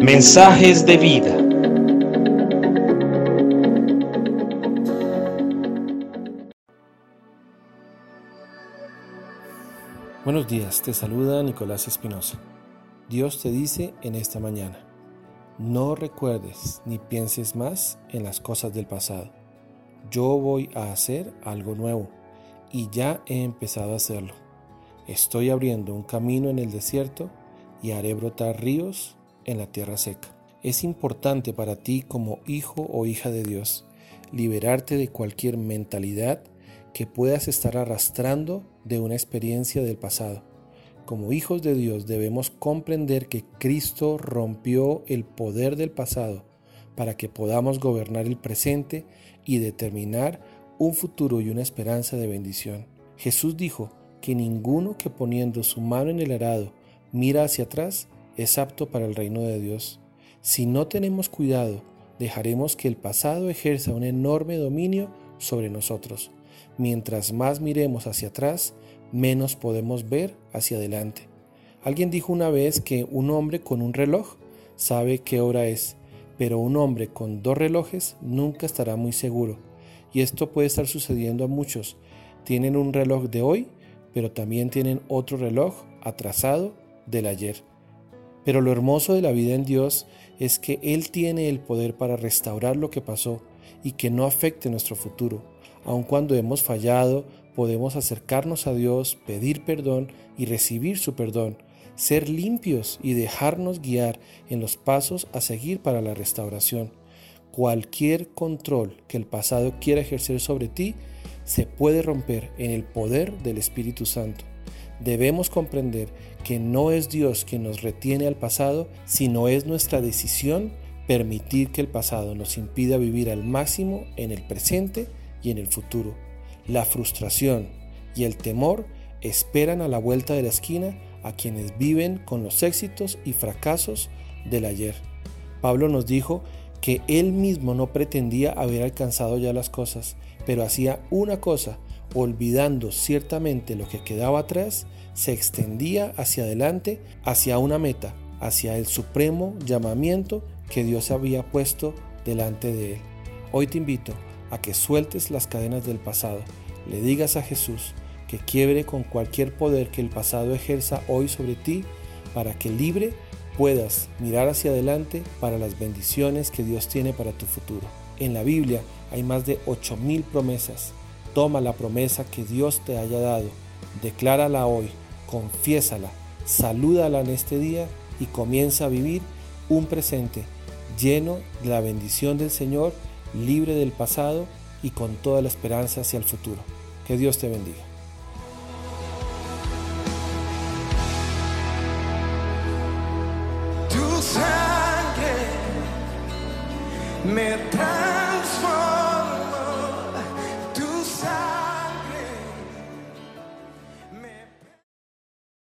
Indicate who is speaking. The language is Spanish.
Speaker 1: Mensajes de vida.
Speaker 2: Buenos días, te saluda Nicolás Espinosa. Dios te dice en esta mañana, no recuerdes ni pienses más en las cosas del pasado. Yo voy a hacer algo nuevo y ya he empezado a hacerlo. Estoy abriendo un camino en el desierto y haré brotar ríos en la tierra seca. Es importante para ti como hijo o hija de Dios liberarte de cualquier mentalidad que puedas estar arrastrando de una experiencia del pasado. Como hijos de Dios debemos comprender que Cristo rompió el poder del pasado para que podamos gobernar el presente y determinar un futuro y una esperanza de bendición. Jesús dijo que ninguno que poniendo su mano en el arado mira hacia atrás es apto para el reino de Dios. Si no tenemos cuidado, dejaremos que el pasado ejerza un enorme dominio sobre nosotros. Mientras más miremos hacia atrás, menos podemos ver hacia adelante. Alguien dijo una vez que un hombre con un reloj sabe qué hora es, pero un hombre con dos relojes nunca estará muy seguro. Y esto puede estar sucediendo a muchos. Tienen un reloj de hoy, pero también tienen otro reloj atrasado del ayer. Pero lo hermoso de la vida en Dios es que Él tiene el poder para restaurar lo que pasó y que no afecte nuestro futuro. Aun cuando hemos fallado, podemos acercarnos a Dios, pedir perdón y recibir su perdón, ser limpios y dejarnos guiar en los pasos a seguir para la restauración. Cualquier control que el pasado quiera ejercer sobre ti se puede romper en el poder del Espíritu Santo. Debemos comprender que no es Dios quien nos retiene al pasado, sino es nuestra decisión permitir que el pasado nos impida vivir al máximo en el presente y en el futuro. La frustración y el temor esperan a la vuelta de la esquina a quienes viven con los éxitos y fracasos del ayer. Pablo nos dijo que él mismo no pretendía haber alcanzado ya las cosas, pero hacía una cosa, olvidando ciertamente lo que quedaba atrás, se extendía hacia adelante, hacia una meta, hacia el supremo llamamiento que Dios había puesto delante de él. Hoy te invito a que sueltes las cadenas del pasado, le digas a Jesús que quiebre con cualquier poder que el pasado ejerza hoy sobre ti para que libre puedas mirar hacia adelante para las bendiciones que Dios tiene para tu futuro. En la Biblia hay más de 8.000 promesas Toma la promesa que Dios te haya dado, declárala hoy, confiésala, salúdala en este día y comienza a vivir un presente lleno de la bendición del Señor, libre del pasado y con toda la esperanza hacia el futuro. Que Dios te bendiga.
Speaker 3: tu sangre me trae.